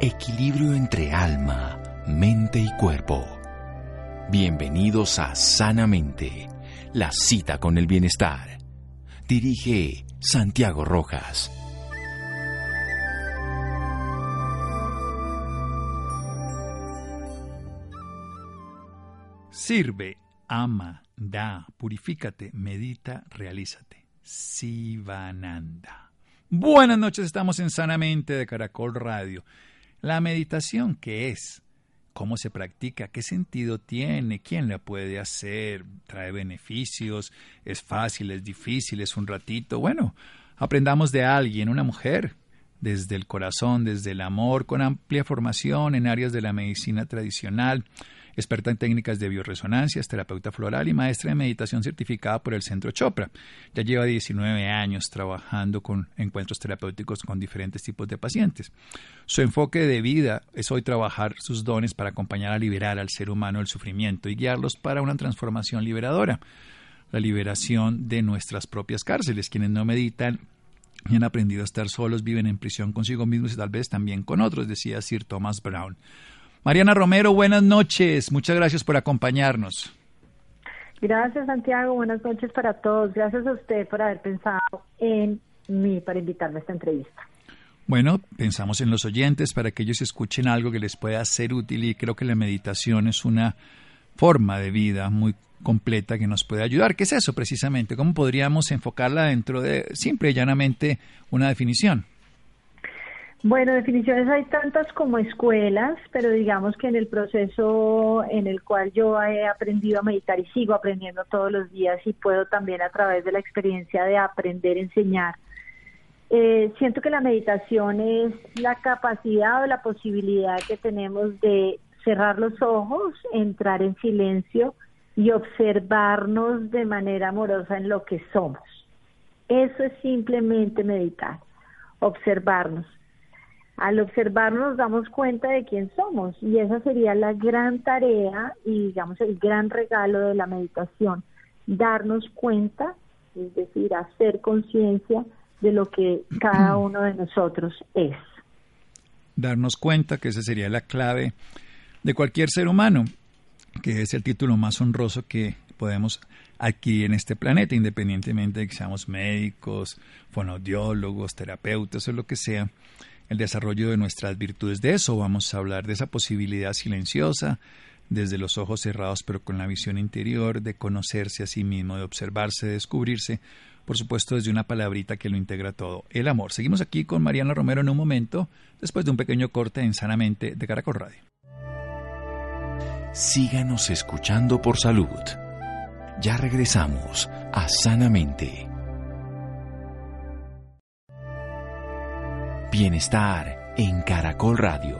Equilibrio entre alma, mente y cuerpo. Bienvenidos a Sanamente, la cita con el bienestar. Dirige Santiago Rojas. Sirve, ama, da, purifícate, medita, realízate. Sivananda. Buenas noches, estamos en Sanamente de Caracol Radio. La meditación, ¿qué es? ¿Cómo se practica? ¿Qué sentido tiene? ¿Quién la puede hacer? ¿Trae beneficios? ¿Es fácil? ¿Es difícil? ¿Es un ratito? Bueno, aprendamos de alguien, una mujer, desde el corazón, desde el amor, con amplia formación en áreas de la medicina tradicional experta en técnicas de bioresonancia, terapeuta floral y maestra de meditación certificada por el Centro Chopra. Ya lleva 19 años trabajando con encuentros terapéuticos con diferentes tipos de pacientes. Su enfoque de vida es hoy trabajar sus dones para acompañar a liberar al ser humano del sufrimiento y guiarlos para una transformación liberadora. La liberación de nuestras propias cárceles. Quienes no meditan y han aprendido a estar solos, viven en prisión consigo mismos y tal vez también con otros, decía Sir Thomas Brown. Mariana Romero, buenas noches. Muchas gracias por acompañarnos. Gracias, Santiago. Buenas noches para todos. Gracias a usted por haber pensado en mí para invitarme a esta entrevista. Bueno, pensamos en los oyentes para que ellos escuchen algo que les pueda ser útil y creo que la meditación es una forma de vida muy completa que nos puede ayudar. ¿Qué es eso precisamente? ¿Cómo podríamos enfocarla dentro de simple y llanamente una definición? Bueno, definiciones hay tantas como escuelas, pero digamos que en el proceso en el cual yo he aprendido a meditar y sigo aprendiendo todos los días y puedo también a través de la experiencia de aprender, enseñar, eh, siento que la meditación es la capacidad o la posibilidad que tenemos de cerrar los ojos, entrar en silencio y observarnos de manera amorosa en lo que somos. Eso es simplemente meditar, observarnos al observarnos nos damos cuenta de quién somos y esa sería la gran tarea y digamos el gran regalo de la meditación, darnos cuenta, es decir, hacer conciencia de lo que cada uno de nosotros es. Darnos cuenta que esa sería la clave de cualquier ser humano, que es el título más honroso que podemos adquirir en este planeta, independientemente de que seamos médicos, fonodiólogos, terapeutas o lo que sea el desarrollo de nuestras virtudes. De eso vamos a hablar, de esa posibilidad silenciosa, desde los ojos cerrados pero con la visión interior, de conocerse a sí mismo, de observarse, de descubrirse, por supuesto desde una palabrita que lo integra todo, el amor. Seguimos aquí con Mariana Romero en un momento, después de un pequeño corte en Sanamente de Caracol Radio. Síganos escuchando por salud. Ya regresamos a Sanamente. Bienestar en Caracol Radio.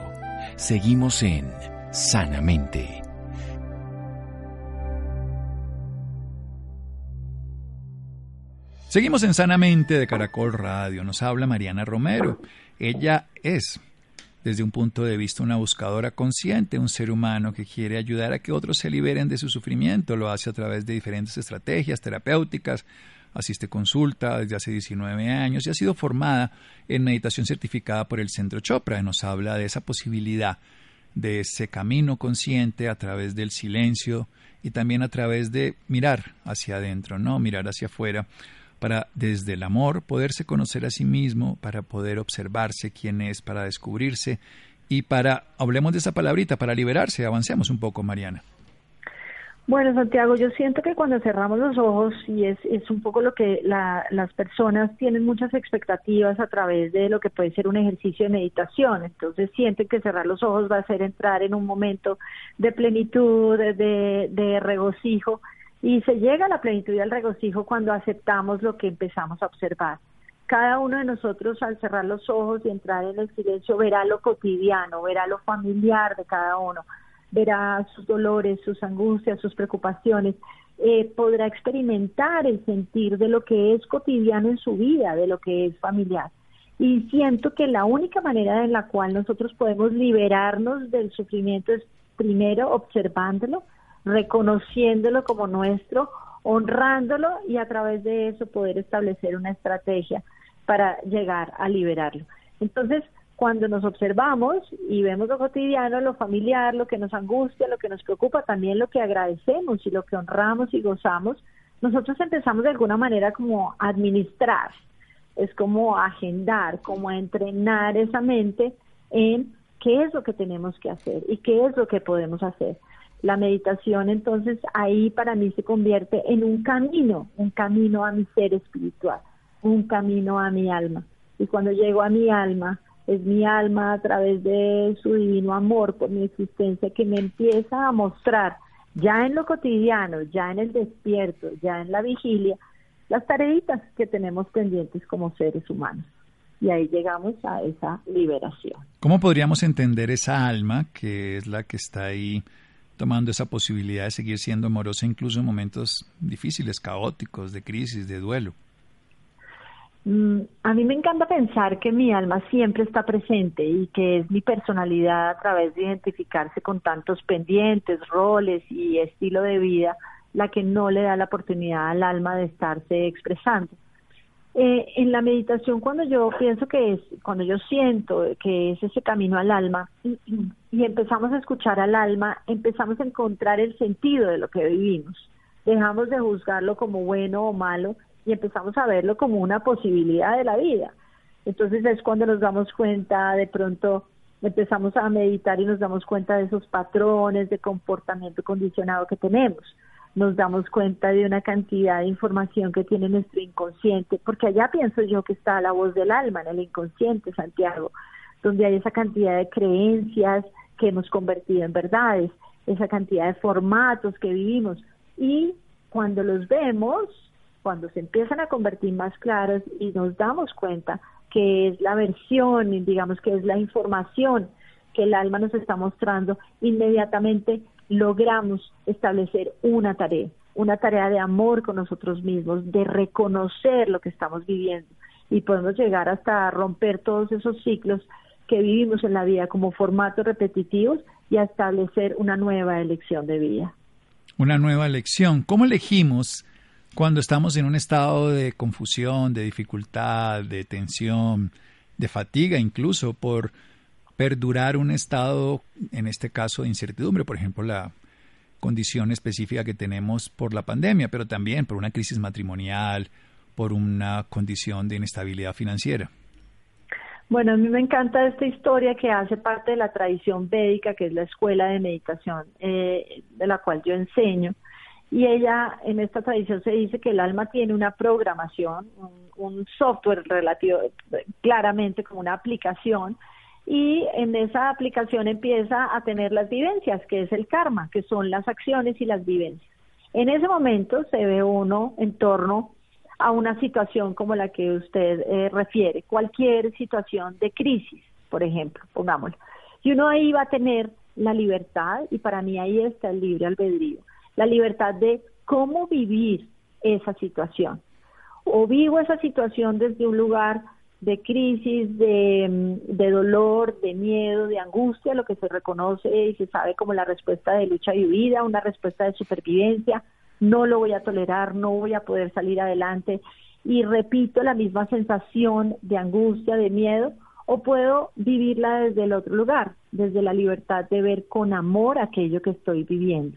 Seguimos en Sanamente. Seguimos en Sanamente de Caracol Radio. Nos habla Mariana Romero. Ella es, desde un punto de vista, una buscadora consciente, un ser humano que quiere ayudar a que otros se liberen de su sufrimiento. Lo hace a través de diferentes estrategias terapéuticas, asiste consulta desde hace 19 años y ha sido formada en meditación certificada por el Centro Chopra. Nos habla de esa posibilidad de ese camino consciente a través del silencio y también a través de mirar hacia adentro, no mirar hacia afuera para desde el amor poderse conocer a sí mismo, para poder observarse quién es, para descubrirse y para, hablemos de esa palabrita, para liberarse. Avancemos un poco, Mariana. Bueno, Santiago, yo siento que cuando cerramos los ojos, y es, es un poco lo que las personas tienen muchas expectativas a través de lo que puede ser un ejercicio de meditación, entonces sienten que cerrar los ojos va a ser entrar en un momento de plenitud, de, de regocijo, y se llega a la plenitud y al regocijo cuando aceptamos lo que empezamos a observar. Cada uno de nosotros al cerrar los ojos y entrar en el silencio verá lo cotidiano, verá lo familiar de cada uno verá sus dolores, sus angustias, sus preocupaciones, eh, podrá experimentar el sentir de lo que es cotidiano en su vida, de lo que es familiar. Y siento que la única manera en la cual nosotros podemos liberarnos del sufrimiento es primero observándolo, reconociéndolo como nuestro, honrándolo y a través de eso poder establecer una estrategia para llegar a liberarlo. Entonces, cuando nos observamos y vemos lo cotidiano, lo familiar, lo que nos angustia, lo que nos preocupa, también lo que agradecemos y lo que honramos y gozamos, nosotros empezamos de alguna manera como a administrar, es como agendar, como a entrenar esa mente en qué es lo que tenemos que hacer y qué es lo que podemos hacer. La meditación entonces ahí para mí se convierte en un camino, un camino a mi ser espiritual, un camino a mi alma. Y cuando llego a mi alma, es mi alma a través de su divino amor por mi existencia que me empieza a mostrar ya en lo cotidiano, ya en el despierto, ya en la vigilia, las tareitas que tenemos pendientes como seres humanos. Y ahí llegamos a esa liberación. ¿Cómo podríamos entender esa alma que es la que está ahí tomando esa posibilidad de seguir siendo amorosa incluso en momentos difíciles, caóticos, de crisis, de duelo? Mm, a mí me encanta pensar que mi alma siempre está presente y que es mi personalidad a través de identificarse con tantos pendientes, roles y estilo de vida la que no le da la oportunidad al alma de estarse expresando. Eh, en la meditación, cuando yo pienso que es, cuando yo siento que es ese camino al alma y, y empezamos a escuchar al alma, empezamos a encontrar el sentido de lo que vivimos. Dejamos de juzgarlo como bueno o malo y empezamos a verlo como una posibilidad de la vida. Entonces es cuando nos damos cuenta, de pronto empezamos a meditar y nos damos cuenta de esos patrones de comportamiento condicionado que tenemos. Nos damos cuenta de una cantidad de información que tiene nuestro inconsciente, porque allá pienso yo que está la voz del alma en el inconsciente, Santiago, donde hay esa cantidad de creencias que hemos convertido en verdades, esa cantidad de formatos que vivimos. Y cuando los vemos, cuando se empiezan a convertir más claros y nos damos cuenta que es la versión, digamos que es la información que el alma nos está mostrando, inmediatamente logramos establecer una tarea, una tarea de amor con nosotros mismos, de reconocer lo que estamos viviendo y podemos llegar hasta romper todos esos ciclos que vivimos en la vida como formatos repetitivos y a establecer una nueva elección de vida. Una nueva elección. ¿Cómo elegimos cuando estamos en un estado de confusión, de dificultad, de tensión, de fatiga incluso por perdurar un estado, en este caso de incertidumbre, por ejemplo, la condición específica que tenemos por la pandemia, pero también por una crisis matrimonial, por una condición de inestabilidad financiera. Bueno, a mí me encanta esta historia que hace parte de la tradición védica, que es la escuela de meditación eh, de la cual yo enseño. Y ella, en esta tradición se dice que el alma tiene una programación, un, software relativo, claramente como una aplicación, y en esa aplicación empieza a tener las vivencias, que es el karma, que son las acciones y las vivencias. En ese momento se ve uno en torno a una situación como la que usted eh, refiere, cualquier situación de crisis, por ejemplo, pongámoslo. Y uno ahí va a tener la libertad, y para mí ahí está el libre albedrío la libertad de cómo vivir esa situación. O vivo esa situación desde un lugar de crisis, de, mm, de, dolor, de miedo, de angustia, lo que se reconoce y se sabe como la respuesta de lucha y huida, una respuesta de supervivencia, no lo voy a tolerar, no voy a poder salir adelante. Y repito la misma sensación de angustia, de miedo, o puedo vivirla desde el otro lugar, desde la libertad de ver con amor aquello que estoy viviendo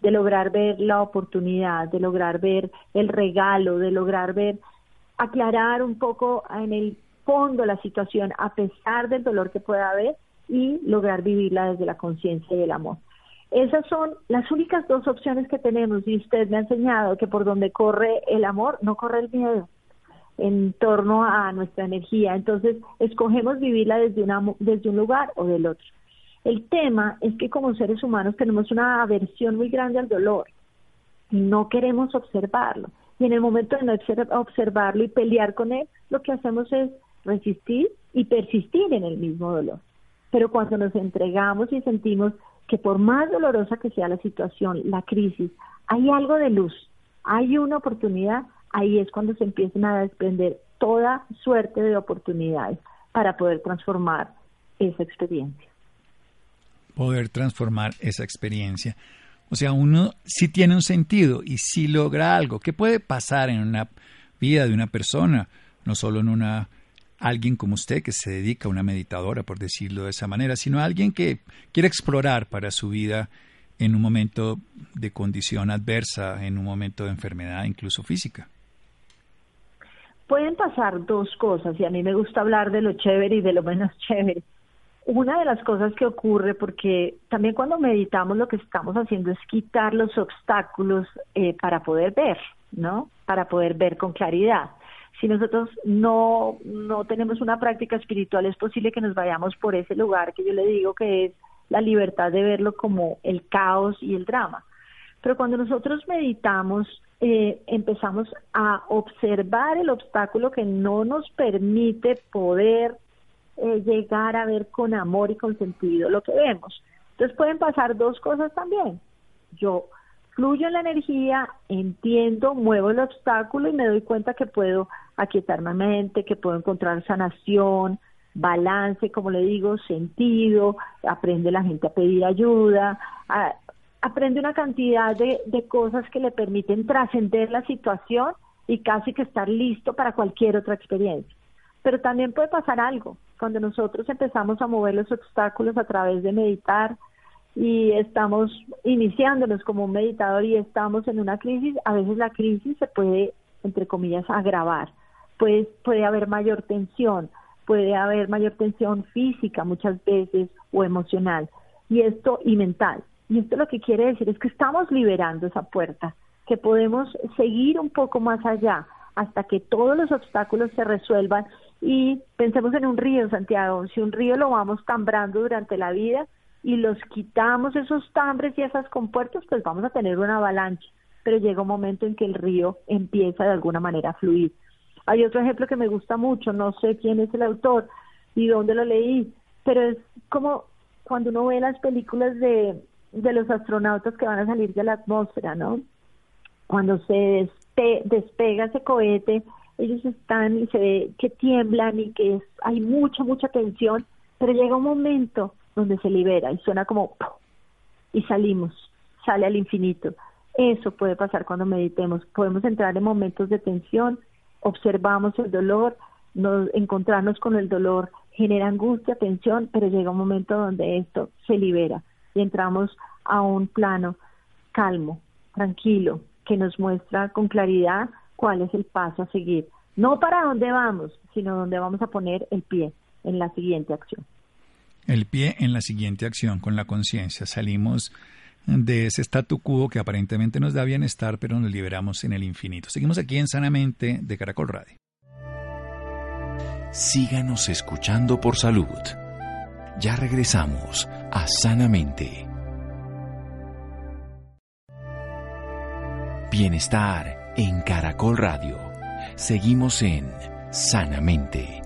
de lograr ver la oportunidad, de lograr ver el regalo, de lograr ver, aclarar un poco en el fondo la situación a pesar del dolor que pueda haber y lograr vivirla desde la conciencia y el amor. Esas son las únicas dos opciones que tenemos y usted me ha enseñado que por donde corre el amor no corre el miedo en torno a nuestra energía. Entonces, escogemos vivirla desde, una, desde un lugar o del otro. El tema es que como seres humanos tenemos una aversión muy grande al dolor y no queremos observarlo. Y en el momento de no observarlo y pelear con él, lo que hacemos es resistir y persistir en el mismo dolor. Pero cuando nos entregamos y sentimos que por más dolorosa que sea la situación, la crisis, hay algo de luz, hay una oportunidad, ahí es cuando se empiezan a desprender toda suerte de oportunidades para poder transformar esa experiencia poder transformar esa experiencia. O sea, uno sí tiene un sentido y sí logra algo. ¿Qué puede pasar en una vida de una persona? No solo en una alguien como usted que se dedica a una meditadora, por decirlo de esa manera, sino alguien que quiere explorar para su vida en un momento de condición adversa, en un momento de enfermedad, incluso física? Pueden pasar dos cosas y a mí me gusta hablar de lo chévere y de lo menos chévere. Una de las cosas que ocurre, porque también cuando meditamos lo que estamos haciendo es quitar los obstáculos eh, para poder ver, ¿no? Para poder ver con claridad. Si nosotros no, no tenemos una práctica espiritual, es posible que nos vayamos por ese lugar que yo le digo que es la libertad de verlo como el caos y el drama. Pero cuando nosotros meditamos, eh, empezamos a observar el obstáculo que no nos permite poder eh, llegar a ver con amor y con sentido lo que vemos. Entonces pueden pasar dos cosas también. Yo fluyo en la energía, entiendo, muevo el obstáculo y me doy cuenta que puedo aquietar mi mente, que puedo encontrar sanación, balance, como le digo, sentido, aprende la gente a pedir ayuda, aprende una cantidad de, de cosas que le permiten trascender la situación y casi que estar listo para cualquier otra experiencia. Pero también puede pasar algo, cuando nosotros empezamos a mover los obstáculos a través de meditar y estamos iniciándonos como un meditador y estamos en una crisis, a veces la crisis se puede, entre comillas, agravar, puede, puede haber mayor tensión, puede haber mayor tensión física muchas veces o emocional y esto y mental. Y esto lo que quiere decir es que estamos liberando esa puerta, que podemos seguir un poco más allá hasta que todos los obstáculos se resuelvan y pensemos en un río, Santiago, si un río lo vamos tambrando durante la vida y los quitamos esos tambres y esas compuertas, pues vamos a tener una avalancha, pero llega un momento en que el río empieza de alguna manera a fluir. Hay otro ejemplo que me gusta mucho, no sé quién es el autor y dónde lo leí, pero es como cuando uno ve las películas de, de los astronautas que van a salir de la atmósfera, ¿no? Cuando se despega ese cohete, ellos están y se ve que tiemblan y que hay mucha, mucha tensión, pero llega un momento donde se libera y suena como y salimos, sale al infinito. Eso puede pasar cuando meditemos. Podemos entrar en momentos de tensión, observamos el dolor, nos encontrarnos con el dolor genera angustia, tensión, pero llega un momento donde esto se libera y entramos a un plano calmo, tranquilo, que nos muestra con claridad cuál es el paso a seguir. No para dónde vamos, sino dónde vamos a poner el pie en la siguiente acción. El pie en la siguiente acción, con la conciencia. Salimos de ese statu quo que aparentemente nos da bienestar, pero nos liberamos en el infinito. Seguimos aquí en Sanamente de Caracol Radio. Síganos escuchando por salud. Ya regresamos a Sanamente. Bienestar en Caracol Radio. Seguimos en Sanamente.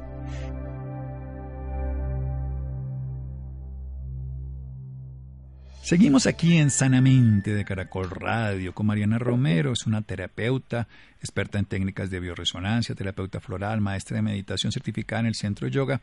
Seguimos aquí en Sanamente de Caracol Radio con Mariana Romero, es una terapeuta, experta en técnicas de bioresonancia, terapeuta floral, maestra de meditación certificada en el Centro Yoga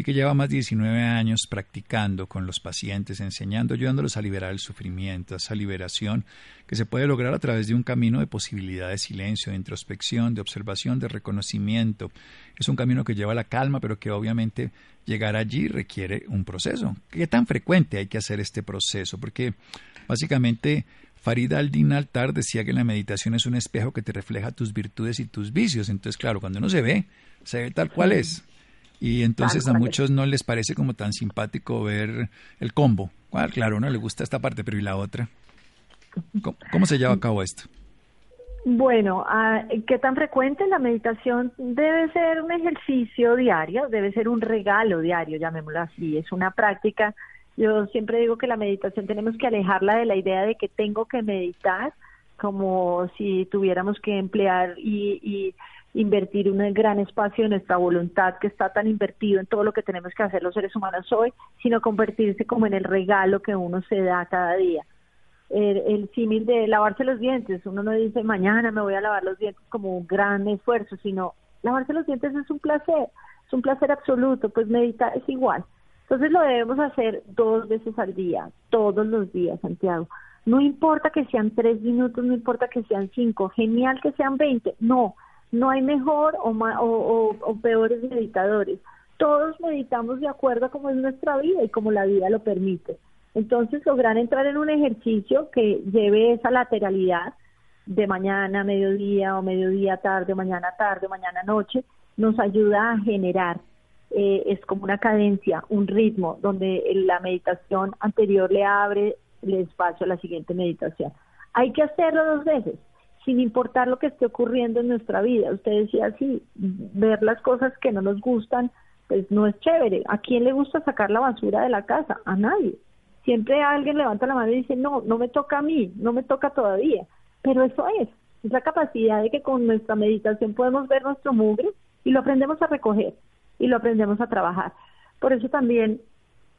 y que lleva más de 19 años practicando con los pacientes, enseñando, ayudándolos a liberar el sufrimiento, esa liberación que se puede lograr a través de un camino de posibilidad de silencio, de introspección, de observación, de reconocimiento. Es un camino que lleva a la calma, pero que obviamente llegar allí requiere un proceso. ¿Qué tan frecuente hay que hacer este proceso? Porque básicamente Farida al-Din Altar decía que la meditación es un espejo que te refleja tus virtudes y tus vicios. Entonces, claro, cuando uno se ve, se ve tal cual es. Y entonces a muchos no les parece como tan simpático ver el combo. Claro, no le gusta esta parte, pero ¿y la otra? ¿Cómo, se lleva a cabo esto? Bueno, ah, ¿qué tan frecuente la meditación? Debe ser un ejercicio diario, debe ser un regalo diario, llamémoslo así. Es una práctica. Yo siempre digo que la meditación tenemos que alejarla de la idea de que tengo que meditar, como si tuviéramos que emplear y invertir un gran espacio de nuestra voluntad que está tan invertido en todo lo que tenemos que hacer los seres humanos hoy, sino convertirse como en el regalo que uno se da cada día. El, símil de lavarse los dientes, uno no dice mañana me voy a lavar los dientes como un gran esfuerzo, sino lavarse los dientes es un placer, es un placer absoluto, pues meditar es igual. Entonces lo debemos hacer dos veces al día, todos los días, Santiago. No importa que sean tres minutos, no importa que sean cinco, genial que sean veinte, no, No hay mejor o, o, o, peores meditadores. Todos meditamos de acuerdo a cómo es nuestra vida y como la vida lo permite. Entonces, lograr entrar en un ejercicio que lleve esa lateralidad de mañana, mediodía o mediodía, tarde, mañana, tarde, mañana, noche, nos ayuda a generar. Eh, es como una cadencia, un ritmo, donde la meditación anterior le abre el espacio a la siguiente meditación. Hay que hacerlo dos veces, sin importar lo que esté ocurriendo en nuestra vida. Usted decía así, ver las cosas que no nos gustan, pues no es chévere. ¿A quién le gusta sacar la basura de la casa? A nadie. Siempre alguien levanta la mano y dice, no, no me toca a mí, no me toca todavía. Pero eso es, es la capacidad de que con nuestra meditación podemos ver nuestro mugre y lo aprendemos a recoger y lo aprendemos a trabajar. Por eso también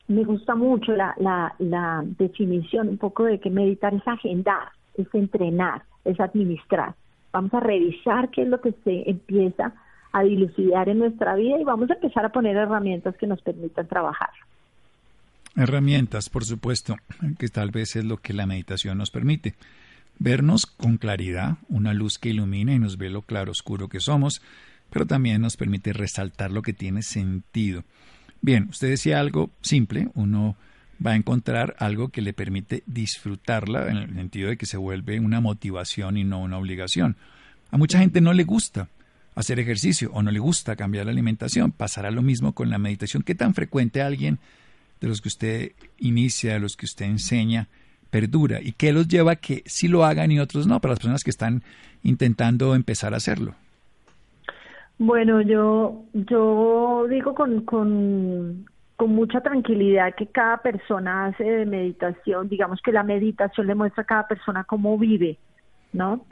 me gusta mucho la, la, la definición un poco de que meditar es agendar, es entrenar, es administrar. Vamos a revisar qué es lo que se empieza a dilucidar en nuestra vida y vamos a empezar a poner herramientas que nos permitan trabajar. Herramientas, por supuesto, que tal vez es lo que la meditación nos permite. Vernos con claridad, una luz que ilumina y nos ve lo claro oscuro que somos, pero también nos permite resaltar lo que tiene sentido. Bien, usted decía algo simple, uno va a encontrar algo que le permite disfrutarla en el sentido de que se vuelve una motivación y no una obligación. A mucha gente no le gusta hacer ejercicio o no le gusta cambiar la alimentación. Pasará lo mismo con la meditación. ¿Qué tan frecuente alguien de los que usted inicia, de los que usted enseña, perdura? ¿Y qué los lleva a que sí lo hagan y otros no, para las personas que están intentando empezar a hacerlo? Bueno, yo, yo digo con, con, con mucha tranquilidad que cada persona hace de meditación, digamos que la meditación le muestra a cada persona cómo vive, ¿no?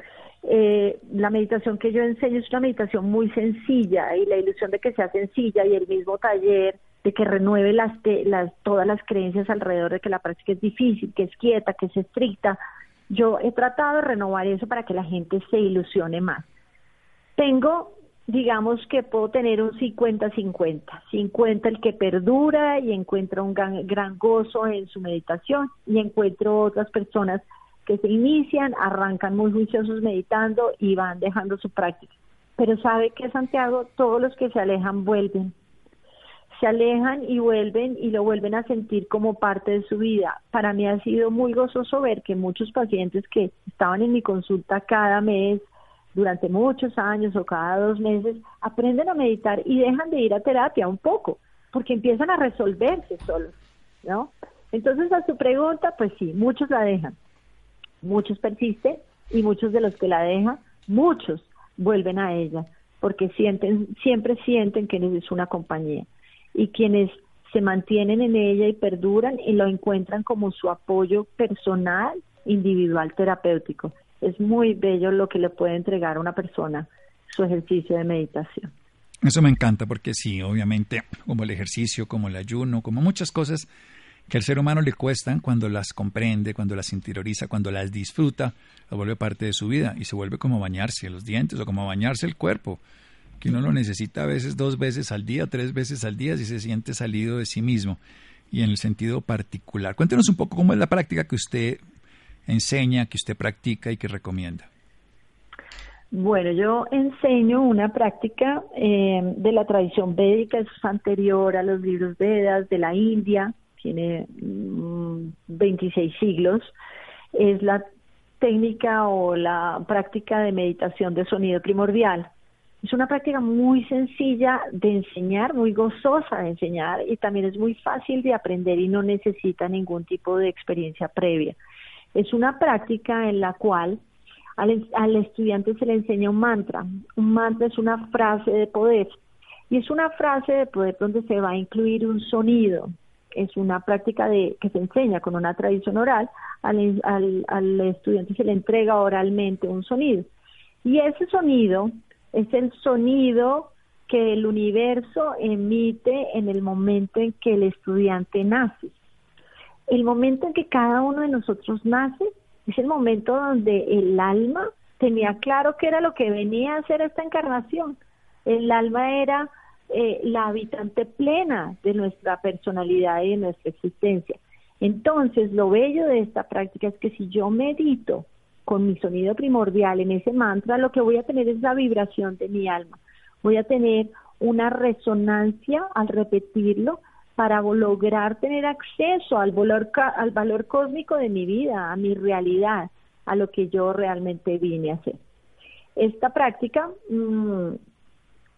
Eh, la meditación que yo enseño es una meditación muy sencilla y la ilusión de que sea sencilla y el mismo taller de que renueve las, las todas las creencias alrededor de que la práctica es difícil, que es quieta, que es estricta. Yo he tratado de renovar eso para que la gente se ilusione más. Tengo digamos que puedo tener un 50-50. 50 el que perdura y encuentra un gran, gozo en su meditación y encuentro otras personas que se inician, arrancan muy juiciosos meditando y van dejando su práctica. Pero sabe que Santiago, todos los que se alejan vuelven. Se alejan y vuelven y lo vuelven a sentir como parte de su vida. Para mí ha sido muy gozoso ver que muchos pacientes que estaban en mi consulta cada mes, durante muchos años o cada dos meses, aprenden a meditar y dejan de ir a terapia un poco, porque empiezan a resolverse solos, ¿no? Entonces, a su pregunta, pues sí, muchos la dejan, muchos persisten y muchos de los que la dejan, muchos vuelven a ella, porque sienten, siempre sienten que es una compañía. Y quienes se mantienen en ella y perduran y lo encuentran como su apoyo personal, individual, terapéutico es muy bello lo que le puede entregar a una persona su ejercicio de meditación. Eso me encanta porque sí, obviamente, como el ejercicio, como el ayuno, como muchas cosas que al ser humano le cuestan, cuando las comprende, cuando las interioriza, cuando las disfruta, lo vuelve parte de su vida y se vuelve como bañarse los dientes o como bañarse el cuerpo, que uno lo necesita a veces dos veces al día, tres veces al día si se siente salido de sí mismo y en el sentido particular. Cuéntenos un poco cómo es la práctica que usted enseña, que usted practica y que recomienda? Bueno, yo enseño una práctica eh, de la tradición védica, es anterior a los libros Vedas de la India, tiene 26 mm, siglos. Es la técnica o la práctica de meditación de sonido primordial. Es una práctica muy sencilla de enseñar, muy gozosa de enseñar y también es muy fácil de aprender y no necesita ningún tipo de experiencia previa. Es una práctica en la cual al, estudiante se le enseña un mantra. Un mantra es una frase de poder y es una frase de poder donde se va a incluir un sonido. Es una práctica de, que se enseña con una tradición oral. Al, estudiante se le entrega oralmente un sonido. Y ese sonido es el sonido que el universo emite en el momento en que el estudiante nace el momento en que cada uno de nosotros nace es el momento donde el alma tenía claro qué era lo que venía a hacer esta encarnación. El alma era eh, la habitante plena de nuestra personalidad y de nuestra existencia. Entonces, lo bello de esta práctica es que si yo medito con mi sonido primordial en ese mantra, lo que voy a tener es la vibración de mi alma. Voy a tener una resonancia al repetirlo para lograr tener acceso al valor, al valor cósmico de mi vida, a mi realidad, a lo que yo realmente vine a hacer. Esta práctica mm,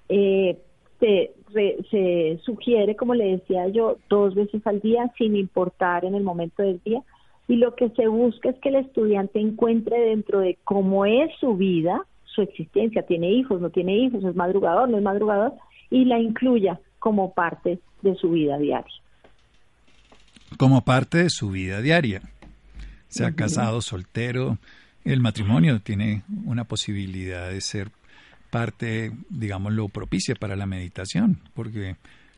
eh, se sugiere, como le decía yo, dos veces al día, sin importar en el momento del día, y lo que se busca es que el estudiante encuentre dentro de cómo es su vida, su existencia, tiene hijos, no tiene hijos, es madrugador, no es madrugador, y la incluya como parte de su vida diaria. Como parte de su vida diaria. Sea casado, soltero, el matrimonio tiene una posibilidad de ser parte, digámoslo, propicia para la meditación, porque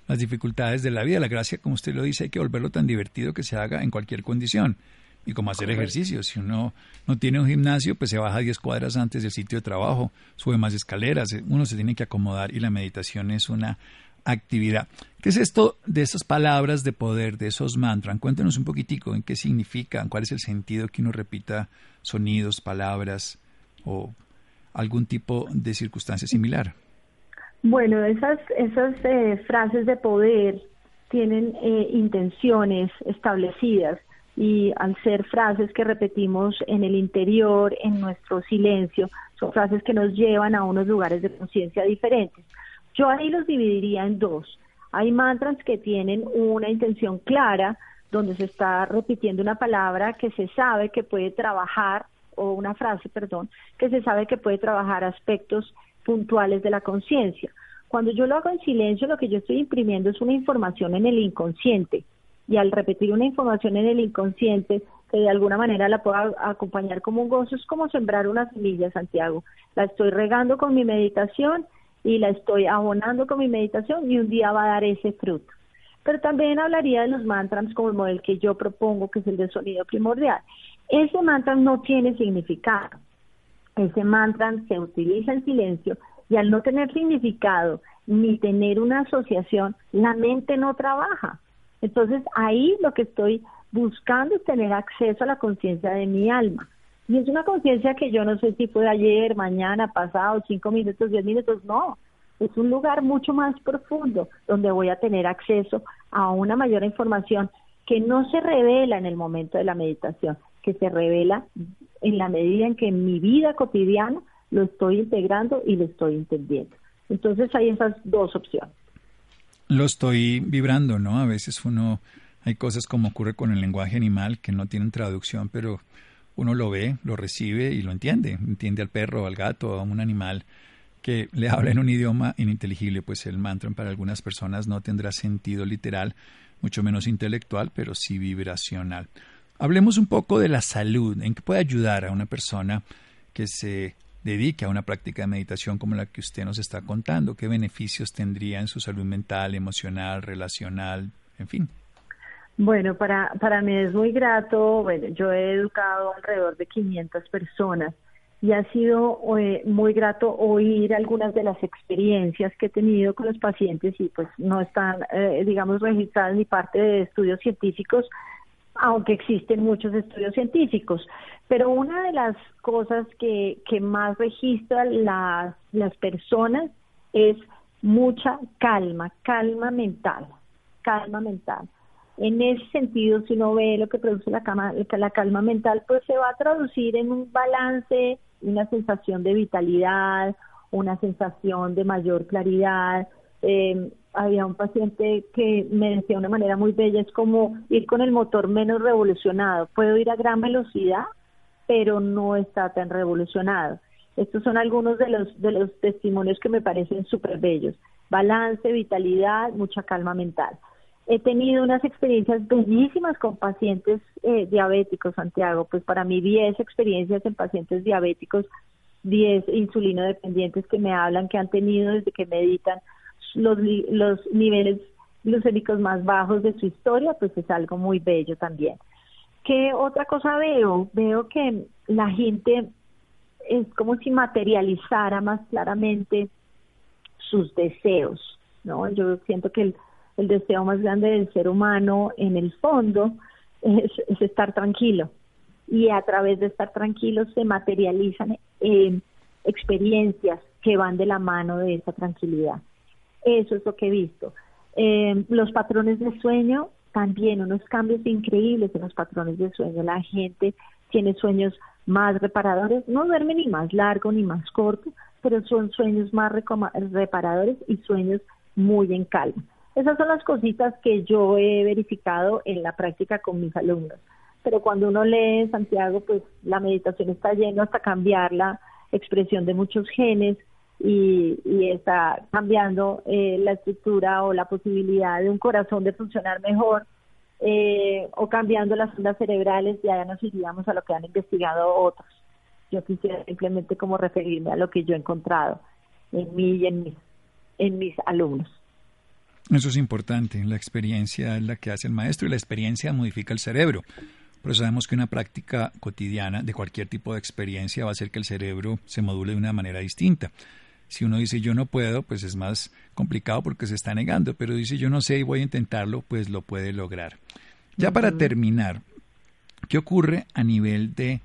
las dificultades de la vida, la gracia, como usted lo dice, hay que volverlo tan divertido que se haga en cualquier condición. Y como hacer ejercicio, si uno no tiene un gimnasio, pues se baja 10 cuadras antes del sitio de trabajo, sube más escaleras, uno se tiene que acomodar y la meditación es una actividad. ¿Qué es esto de esas palabras de poder, de esos mantras? Cuéntenos un poquitico en qué significan, cuál es el sentido que uno repita sonidos, palabras o algún tipo de circunstancia similar. Bueno, esas, esas eh, frases de poder tienen eh, intenciones establecidas y al ser frases que repetimos en el interior, en nuestro silencio, son frases que nos llevan a unos lugares de conciencia diferentes. Yo ahí los dividiría en dos. Hay mantras que tienen una intención clara, donde se está repitiendo una palabra que se sabe que puede trabajar, o una frase, perdón, que se sabe que puede trabajar aspectos puntuales de la conciencia. Cuando yo lo hago en silencio, lo que yo estoy imprimiendo es una información en el inconsciente. Y al repetir una información en el inconsciente, que de alguna manera la puedo acompañar como un gozo, es como sembrar una semilla, Santiago. La estoy regando con mi meditación y la estoy abonando con mi meditación y un día va a dar ese fruto. Pero también hablaría de los mantras como el modelo que yo propongo, que es el de sonido primordial. Ese mantra no tiene significado. Ese mantra se utiliza en silencio y al no tener significado ni tener una asociación, la mente no trabaja. Entonces ahí lo que estoy buscando es tener acceso a la conciencia de mi alma. Y es una conciencia que yo no sé si fue ayer, mañana, pasado, cinco minutos, diez minutos, no. Es un lugar mucho más profundo donde voy a tener acceso a una mayor información que no se revela en el momento de la meditación, que se revela en la medida en que en mi vida cotidiana lo estoy integrando y lo estoy entendiendo. Entonces hay esas dos opciones. Lo estoy vibrando, ¿no? A veces uno, hay cosas como ocurre con el lenguaje animal que no tienen traducción, pero uno lo ve, lo recibe y lo entiende. Entiende al perro, al gato, a un animal que le habla en un idioma ininteligible, pues el mantra para algunas personas no tendrá sentido literal, mucho menos intelectual, pero sí vibracional. Hablemos un poco de la salud, en qué puede ayudar a una persona que se dedique a una práctica de meditación como la que usted nos está contando, qué beneficios tendría en su salud mental, emocional, relacional, en fin. Bueno, para, para mí es muy grato, bueno, yo he educado alrededor de 500 personas y ha sido eh, muy grato oír algunas de las experiencias que he tenido con los pacientes y pues no están, eh, digamos, registradas ni parte de estudios científicos, aunque existen muchos estudios científicos. Pero una de las cosas que, que más registran las, las personas es mucha calma, calma mental, calma mental. En ese sentido, si uno ve lo que produce la, la calma mental, pues se va a traducir en un balance, una sensación de vitalidad, una sensación de mayor claridad. Eh, había un paciente que me decía de una manera muy bella, es como ir con el motor menos revolucionado. Puedo ir a gran velocidad, pero no está tan revolucionado. Estos son algunos de los, de los testimonios que me parecen súper bellos. Balance, vitalidad, mucha calma mental. He tenido unas experiencias bellísimas con pacientes eh, diabéticos, Santiago. Pues para mí 10 experiencias en pacientes diabéticos, 10 insulino dependientes que me hablan que han tenido desde que meditan los, los niveles glucémicos más bajos de su historia, pues es algo muy bello también. ¿Qué otra cosa veo? Veo que la gente es como si materializara más claramente sus deseos, ¿no? Yo siento que el el deseo más grande del ser humano en el fondo es, estar tranquilo. y a través de estar tranquilos se materializan eh, experiencias que van de la mano de esa tranquilidad. Eso es lo que he visto. Eh, los patrones de sueño, también unos cambios increíbles en los patrones de sueño. La gente tiene sueños más reparadores, no duerme ni más largo ni más corto, pero son sueños más reparadores y sueños muy en calma. Esas son las cositas que yo he verificado en la práctica con mis alumnos. Pero cuando uno lee Santiago, pues la meditación está lleno hasta cambiar la expresión de muchos genes, y, está cambiando eh, la estructura o la posibilidad de un corazón de funcionar mejor eh, o cambiando las ondas cerebrales, ya nos iríamos a lo que han investigado otros. Yo quisiera simplemente como referirme a lo que yo he encontrado en mí y en mis, en mis alumnos. Eso es importante, la experiencia es la que hace el maestro y la experiencia modifica el cerebro. Pero sabemos que una práctica cotidiana de cualquier tipo de experiencia va a hacer que el cerebro se module de una manera distinta. Si uno dice yo no puedo, pues es más complicado porque se está negando, pero dice yo no sé y voy a intentarlo, pues lo puede lograr. Ya para terminar, ¿qué ocurre a nivel de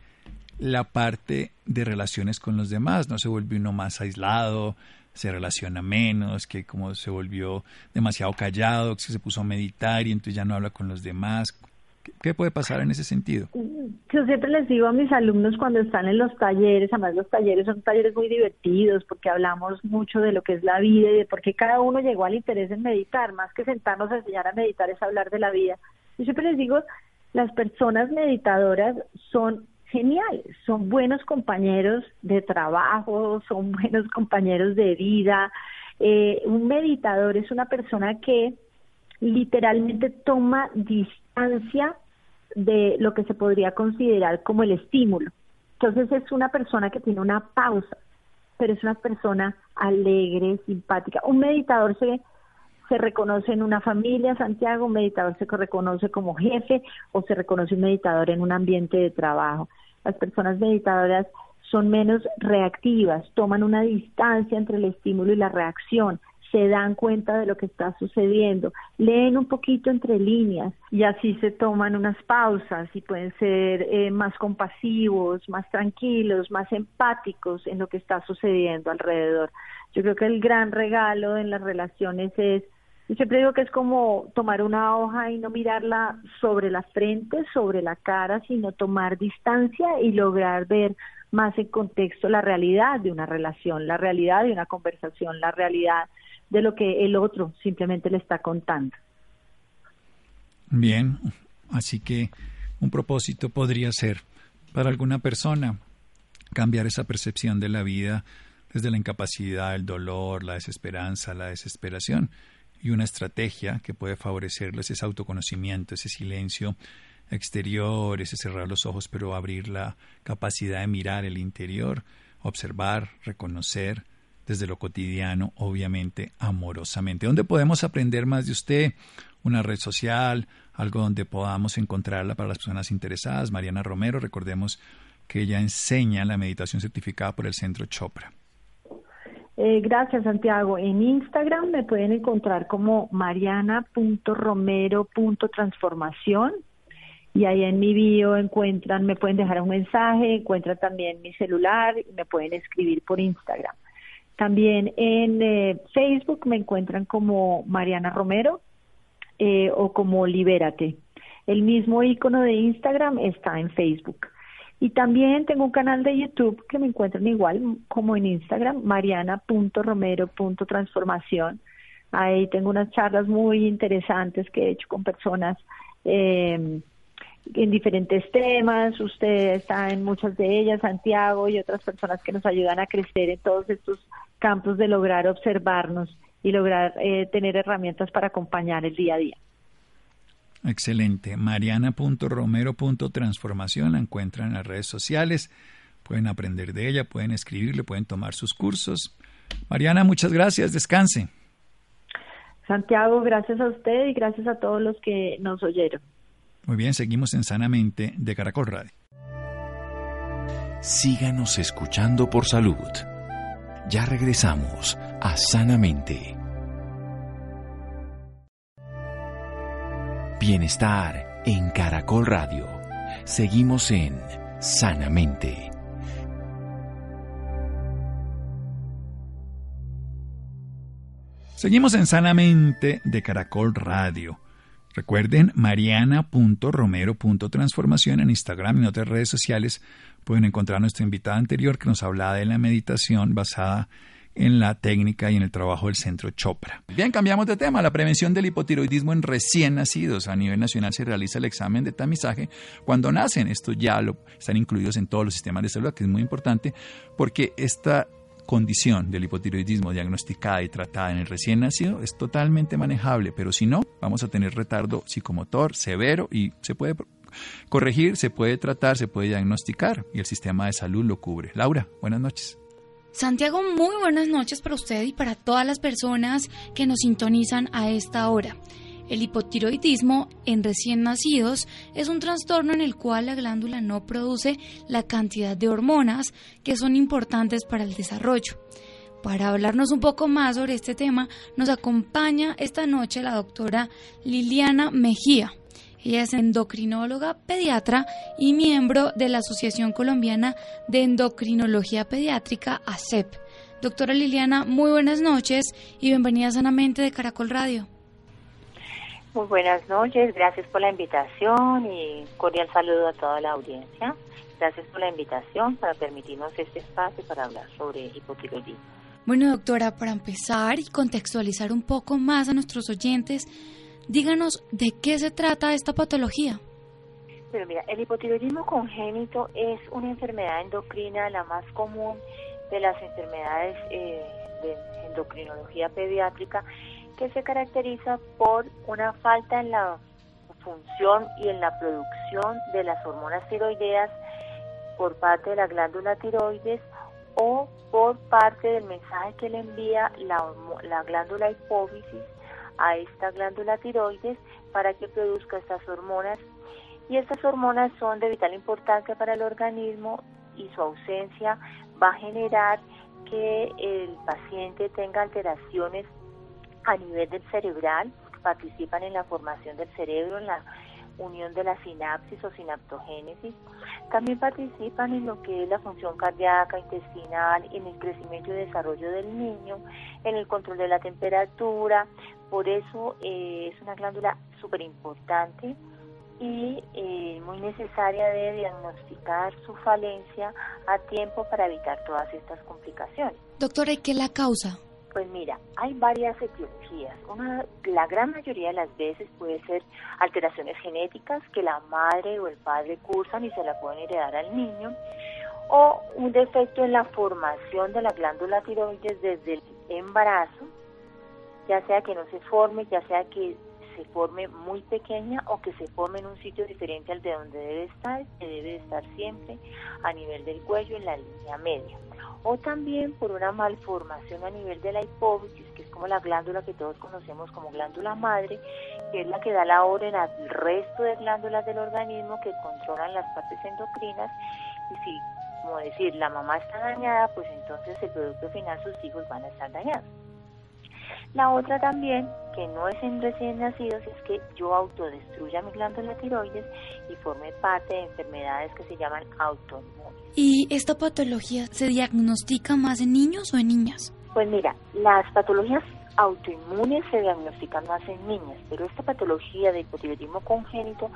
la parte de relaciones con los demás? ¿No se vuelve uno más aislado? Se relaciona menos, que como se volvió demasiado callado, que se puso a meditar y entonces ya no habla con los demás. ¿Qué puede pasar en ese sentido? Yo siempre les digo a mis alumnos cuando están en los talleres, además los talleres son talleres muy divertidos porque hablamos mucho de lo que es la vida y de por qué cada uno llegó al interés en meditar, más que sentarnos a enseñar a meditar es hablar de la vida. Yo siempre les digo, las personas meditadoras son geniales, son buenos compañeros de trabajo, son buenos compañeros de vida. Eh, un meditador es una persona que literalmente toma distancia de lo que se podría considerar como el estímulo. Entonces es una persona que tiene una pausa, pero es una persona alegre, simpática. Un meditador se, se reconoce en una familia, Santiago, un meditador se reconoce como jefe o se reconoce un meditador en un ambiente de trabajo. Las personas meditadoras son menos reactivas, toman una distancia entre el estímulo y la reacción, se dan cuenta de lo que está sucediendo, leen un poquito entre líneas y así se toman unas pausas y pueden ser eh, más compasivos, más tranquilos, más empáticos en lo que está sucediendo alrededor. Yo creo que el gran regalo en las relaciones es, yo siempre digo que es como tomar una hoja y no mirarla sobre la frente, sobre la cara, sino tomar distancia y lograr ver más en contexto la realidad de una relación, la realidad de una conversación, la realidad de lo que el otro simplemente le está contando. Bien, así que un propósito podría ser para alguna persona cambiar esa percepción de la vida desde la incapacidad, el dolor, la desesperanza, la desesperación y una estrategia que puede favorecerles ese autoconocimiento, ese silencio exterior, ese cerrar los ojos, pero abrir la capacidad de mirar el interior, observar, reconocer, desde lo cotidiano, obviamente amorosamente. ¿Dónde podemos aprender más de usted? Una red social, algo donde podamos encontrarla para las personas interesadas. Mariana Romero, recordemos que ella enseña la meditación certificada por el Centro Chopra. Eh, gracias, Santiago. En Instagram me pueden encontrar como mariana.romero.transformación y ahí en mi bio encuentran, me pueden dejar un mensaje, encuentran también mi celular y me pueden escribir por Instagram. También en eh, Facebook me encuentran como Mariana Romero eh, o como Libérate. El mismo icono de Instagram está en Facebook. Y también tengo un canal de YouTube que me encuentran igual como en Instagram, mariana.romero.transformación. Ahí tengo unas charlas muy interesantes que he hecho con personas eh, en diferentes temas. Usted está en muchas de ellas, Santiago y otras personas que nos ayudan a crecer en todos estos campos de lograr observarnos y lograr eh, tener herramientas para acompañar el día a día. Excelente. Mariana.romero.transformación la encuentran en las redes sociales. Pueden aprender de ella, pueden escribirle, pueden tomar sus cursos. Mariana, muchas gracias. Descanse. Santiago, gracias a usted y gracias a todos los que nos oyeron. Muy bien, seguimos en Sanamente de Caracol Radio. Síganos escuchando por salud. Ya regresamos a Sanamente. Bienestar en Caracol Radio. Seguimos en Sanamente. Seguimos en Sanamente de Caracol Radio. Recuerden mariana.romero.transformación en Instagram y en otras redes sociales. Pueden encontrar a nuestra invitada anterior que nos hablaba de la meditación basada en la técnica y en el trabajo del Centro Chopra. Bien, cambiamos de tema. La prevención del hipotiroidismo en recién nacidos. A nivel nacional se realiza el examen de tamizaje cuando nacen. Esto ya lo, están incluidos en todos los sistemas de salud, que es muy importante porque esta condición del hipotiroidismo diagnosticada y tratada en el recién nacido es totalmente manejable, pero si no, vamos a tener retardo psicomotor severo y se puede corregir, se puede tratar, se puede diagnosticar y el sistema de salud lo cubre. Laura, buenas noches. Santiago, muy buenas noches para usted y para todas las personas que nos sintonizan a esta hora. El hipotiroidismo en recién nacidos es un trastorno en el cual la glándula no produce la cantidad de hormonas que son importantes para el desarrollo. Para hablarnos un poco más sobre este tema, nos acompaña esta noche la doctora Liliana Mejía. Ella es endocrinóloga pediatra y miembro de la Asociación Colombiana de Endocrinología Pediátrica, ACEP. Doctora Liliana, muy buenas noches y bienvenida sanamente de Caracol Radio. Muy buenas noches, gracias por la invitación y cordial saludo a toda la audiencia. Gracias por la invitación para permitirnos este espacio para hablar sobre hipotiroidismo. Bueno, doctora, para empezar y contextualizar un poco más a nuestros oyentes, díganos de qué se trata esta patología. Pero mira, el hipotiroidismo congénito es una enfermedad endocrina la más común de las enfermedades eh, de endocrinología pediátrica que se caracteriza por una falta en la función y en la producción de las hormonas tiroideas por parte de la glándula tiroides o por parte del mensaje que le envía la, la glándula hipófisis a esta glándula tiroides para que produzca estas hormonas. Y estas hormonas son de vital importancia para el organismo y su ausencia va a generar que el paciente tenga alteraciones a nivel del cerebral, participan en la formación del cerebro, en la unión de la sinapsis o sinaptogénesis. También participan en lo que es la función cardíaca, intestinal, en el crecimiento y desarrollo del niño, en el control de la temperatura. Por eso eh, es una glándula súper importante y eh, muy necesaria de diagnosticar su falencia a tiempo para evitar todas estas complicaciones. Doctora, ¿y qué la causa? Pues mira, hay varias etiologías. Una, la gran mayoría de las veces puede ser alteraciones genéticas que la madre o el padre cursan y se la pueden heredar al niño, o un defecto en la formación de la glándula tiroides desde el embarazo, ya sea que no se forme, ya sea que se forme muy pequeña o que se forme en un sitio diferente al de donde debe estar, que debe estar siempre a nivel del cuello en la línea media o también por una malformación a nivel de la hipófisis, que es como la glándula que todos conocemos como glándula madre, que es la que da la orden al resto de glándulas del organismo que controlan las partes endocrinas y si, como decir, la mamá está dañada, pues entonces el producto final sus hijos van a estar dañados. La otra también, que no es en recién nacidos, es que yo autodestruya mi glándula tiroides y forme parte de enfermedades que se llaman autoinmunes. ¿Y esta patología se diagnostica más en niños o en niñas? Pues mira, las patologías autoinmunes se diagnostican más en niñas, pero esta patología de hipotiroidismo congénito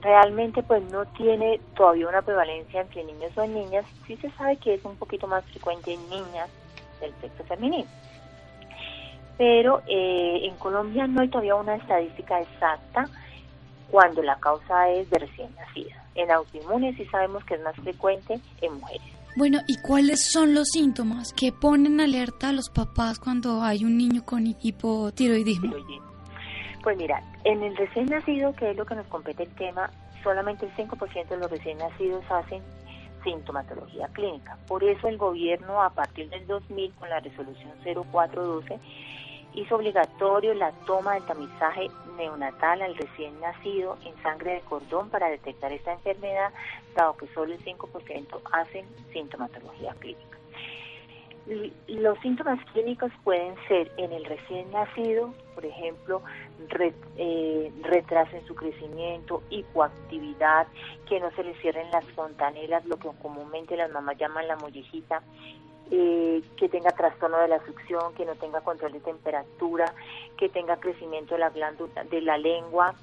realmente pues no tiene todavía una prevalencia entre niños o en niñas. Sí se sabe que es un poquito más frecuente en niñas del sexo femenino pero eh, en Colombia no hay todavía una estadística exacta cuando la causa es de recién nacida. En autoinmunes sí sabemos que es más frecuente en mujeres. Bueno, ¿y cuáles son los síntomas que ponen alerta a los papás cuando hay un niño con hipotiroidismo? Pues mira, en el recién nacido, que es lo que nos compete el tema, solamente el 5% de los recién nacidos hacen sintomatología clínica. Por eso el gobierno a partir del 2000 con la resolución 0412 hizo obligatorio la toma del tamizaje neonatal al recién nacido en sangre de cordón para detectar esta enfermedad, dado que solo el 5% hacen sintomatología clínica. Los síntomas clínicos pueden ser en el recién nacido, por ejemplo, eh, retraso en su crecimiento, hipoactividad, que no se le cierren las fontanelas, lo que comúnmente las mamás llaman la mollejita, eh, que tenga trastorno de la succión, que no tenga control de temperatura, que tenga crecimiento de la glándula de la lengua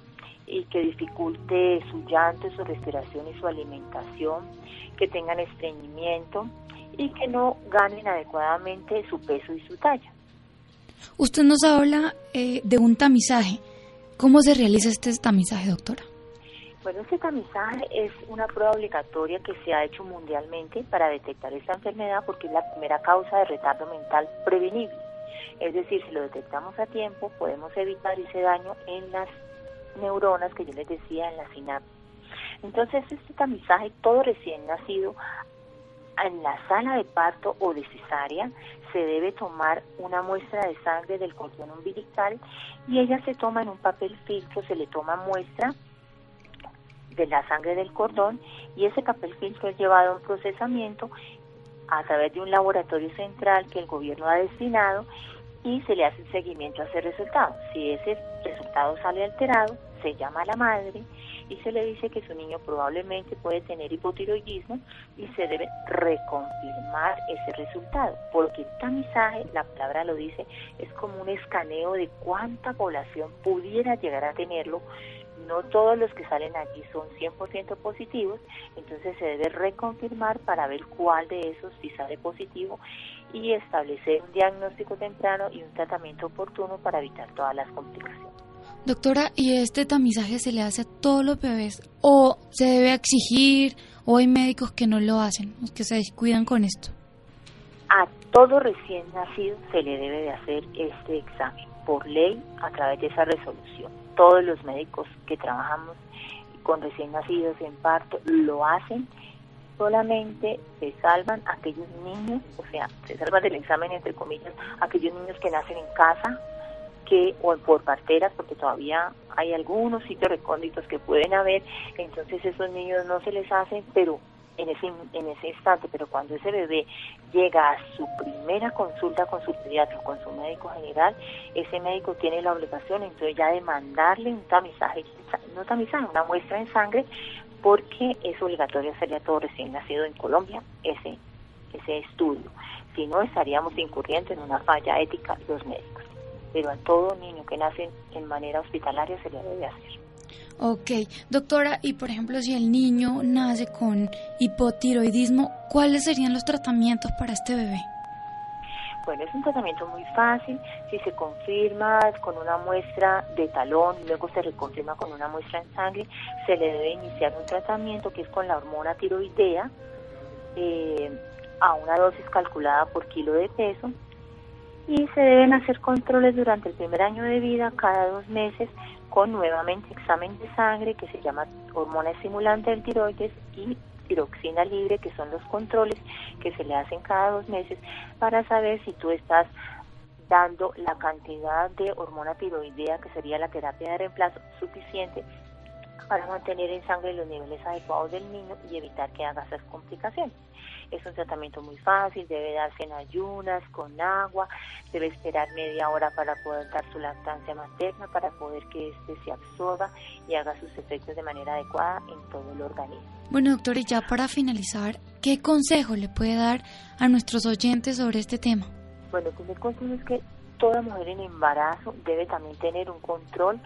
y que dificulte su llanto, su respiración y su alimentación, que tengan estreñimiento y que no ganen adecuadamente su peso y su talla. Usted nos habla eh, de un tamizaje. ¿Cómo se realiza este tamizaje, doctora? Bueno, este tamizaje es una prueba obligatoria que se ha hecho mundialmente para detectar esta enfermedad porque es la primera causa de retardo mental prevenible. Es decir, si lo detectamos a tiempo, podemos evitar ese daño en las neuronas que yo les decía en la sinapsis. Entonces, este tamizaje, todo recién nacido, en la sala de parto o de cesárea, se debe tomar una muestra de sangre del cordón umbilical y ella se toma en un papel filtro, se le toma muestra de la sangre del cordón y ese papel filtro es llevado a un procesamiento a través de un laboratorio central que el gobierno ha destinado y se le hace seguimiento a ese resultado. Si ese resultado sale alterado, se llama a la madre y se le dice que su niño probablemente puede tener hipotiroidismo y se debe reconfirmar ese resultado, porque el tamizaje, la palabra lo dice, es como un escaneo de cuánta población pudiera llegar a tenerlo no todos los que salen allí son 100% positivos, entonces se debe reconfirmar para ver cuál de esos sí sale positivo y establecer un diagnóstico temprano y un tratamiento oportuno para evitar todas las complicaciones. Doctora, ¿y este tamizaje se le hace a todos los bebés o se debe exigir o hay médicos que no lo hacen, que se descuidan con esto? A todo recién nacido se le debe de hacer este examen por ley a través de esa resolución. Todos los médicos que trabajamos con recién nacidos en parto lo hacen, solamente se salvan aquellos niños, o sea, se salvan del examen entre comillas, aquellos niños que nacen en casa, que o por parteras, porque todavía hay algunos sitios recónditos que pueden haber, entonces esos niños no se les hacen, pero en ese, en ese instante, pero cuando ese bebé llega a su primera consulta con su pediatra, con su médico general, ese médico tiene la obligación entonces ya de mandarle un tamizaje, no tamizaje, una muestra en sangre, porque es obligatorio hacerle a todo recién nacido en Colombia ese, ese estudio. Si no, estaríamos incurriendo en una falla ética los médicos. Pero a todo niño que nace en manera hospitalaria se le debe hacer. Ok, doctora, y por ejemplo, si el niño nace con hipotiroidismo, ¿cuáles serían los tratamientos para este bebé? Bueno, es un tratamiento muy fácil. Si se confirma con una muestra de talón, luego se reconfirma con una muestra en sangre, se le debe iniciar un tratamiento que es con la hormona tiroidea eh, a una dosis calculada por kilo de peso. Y se deben hacer controles durante el primer año de vida, cada dos meses, con nuevamente examen de sangre que se llama hormona estimulante del tiroides y tiroxina libre, que son los controles que se le hacen cada dos meses para saber si tú estás dando la cantidad de hormona tiroidea, que sería la terapia de reemplazo, suficiente para mantener en sangre los niveles adecuados del niño y evitar que haga esas complicaciones. Es un tratamiento muy fácil, debe darse en ayunas, con agua, debe esperar media hora para poder dar su lactancia materna, para poder que éste se absorba y haga sus efectos de manera adecuada en todo el organismo. Bueno, doctor, y ya para finalizar, ¿qué consejo le puede dar a nuestros oyentes sobre este tema? Bueno, el primer consejo es que toda mujer en embarazo debe también tener un control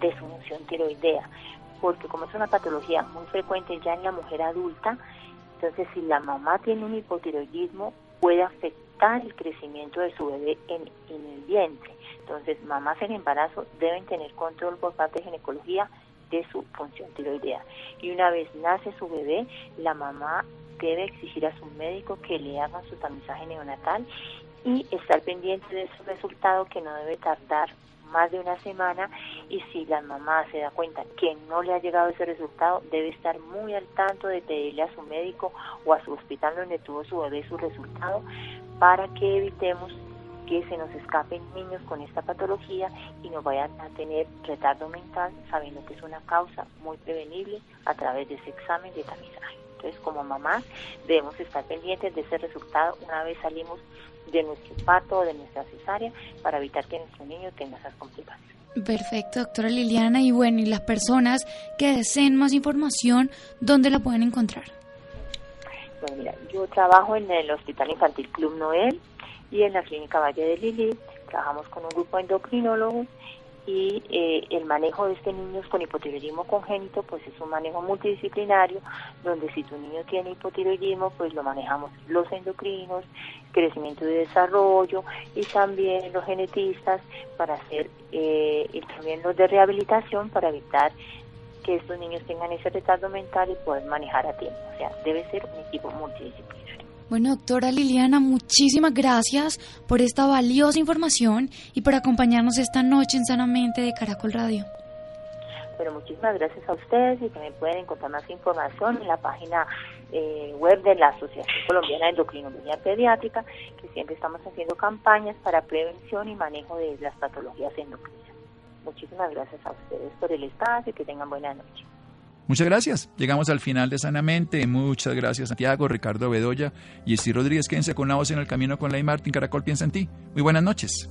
de su función tiroidea, porque como es una patología muy frecuente ya en la mujer adulta, entonces si la mamá tiene un hipotiroidismo puede afectar el crecimiento de su bebé en, en el vientre. Entonces mamás en embarazo deben tener control por parte de ginecología de su función tiroidea. Y una vez nace su bebé, la mamá debe exigir a su médico que le haga su tamizaje neonatal y estar pendiente de su resultado que no debe tardar más de una semana y si la mamá se da cuenta que no le ha llegado ese resultado, debe estar muy al tanto de pedirle a su médico o a su hospital donde tuvo su bebé su resultado para que evitemos que se nos escapen niños con esta patología y no vayan a tener retardo mental sabiendo que es una causa muy prevenible a través de ese examen de tamizaje. Entonces, como mamás, debemos estar pendientes de ese resultado una vez salimos de nuestro parto o de nuestra cesárea para evitar que nuestro niño tenga esas complicaciones. Perfecto, doctora Liliana. Y bueno, y las personas que deseen más información, ¿dónde la pueden encontrar? Bueno, mira, yo trabajo en el Hospital Infantil Club Noel y en la Clínica Valle de Lili. Trabajamos con un grupo de endocrinólogos y eh, el manejo de este niño con hipotiroidismo congénito pues es un manejo multidisciplinario donde si tu niño tiene hipotiroidismo pues lo manejamos los endocrinos, crecimiento y desarrollo y también los genetistas para hacer eh, y también los de rehabilitación para evitar que estos niños tengan ese retardo mental y poder manejar a tiempo. O sea, debe ser un equipo multidisciplinario. Bueno, doctora Liliana, muchísimas gracias por esta valiosa información y por acompañarnos esta noche en Sanamente de Caracol Radio. Pero muchísimas gracias a ustedes y también pueden encontrar más información en la página eh, web de la Asociación Colombiana de Endocrinología Pediátrica, que siempre estamos haciendo campañas para prevención y manejo de las patologías endocrinas. Muchísimas gracias a ustedes por el espacio y que tengan buena noche. Muchas gracias. Llegamos al final de Sanamente. Muchas gracias, Santiago, Ricardo Bedoya y Esti Rodríguez. Quédense con la voz en el camino con Ley Martín. Caracol piensa en ti. Muy buenas noches.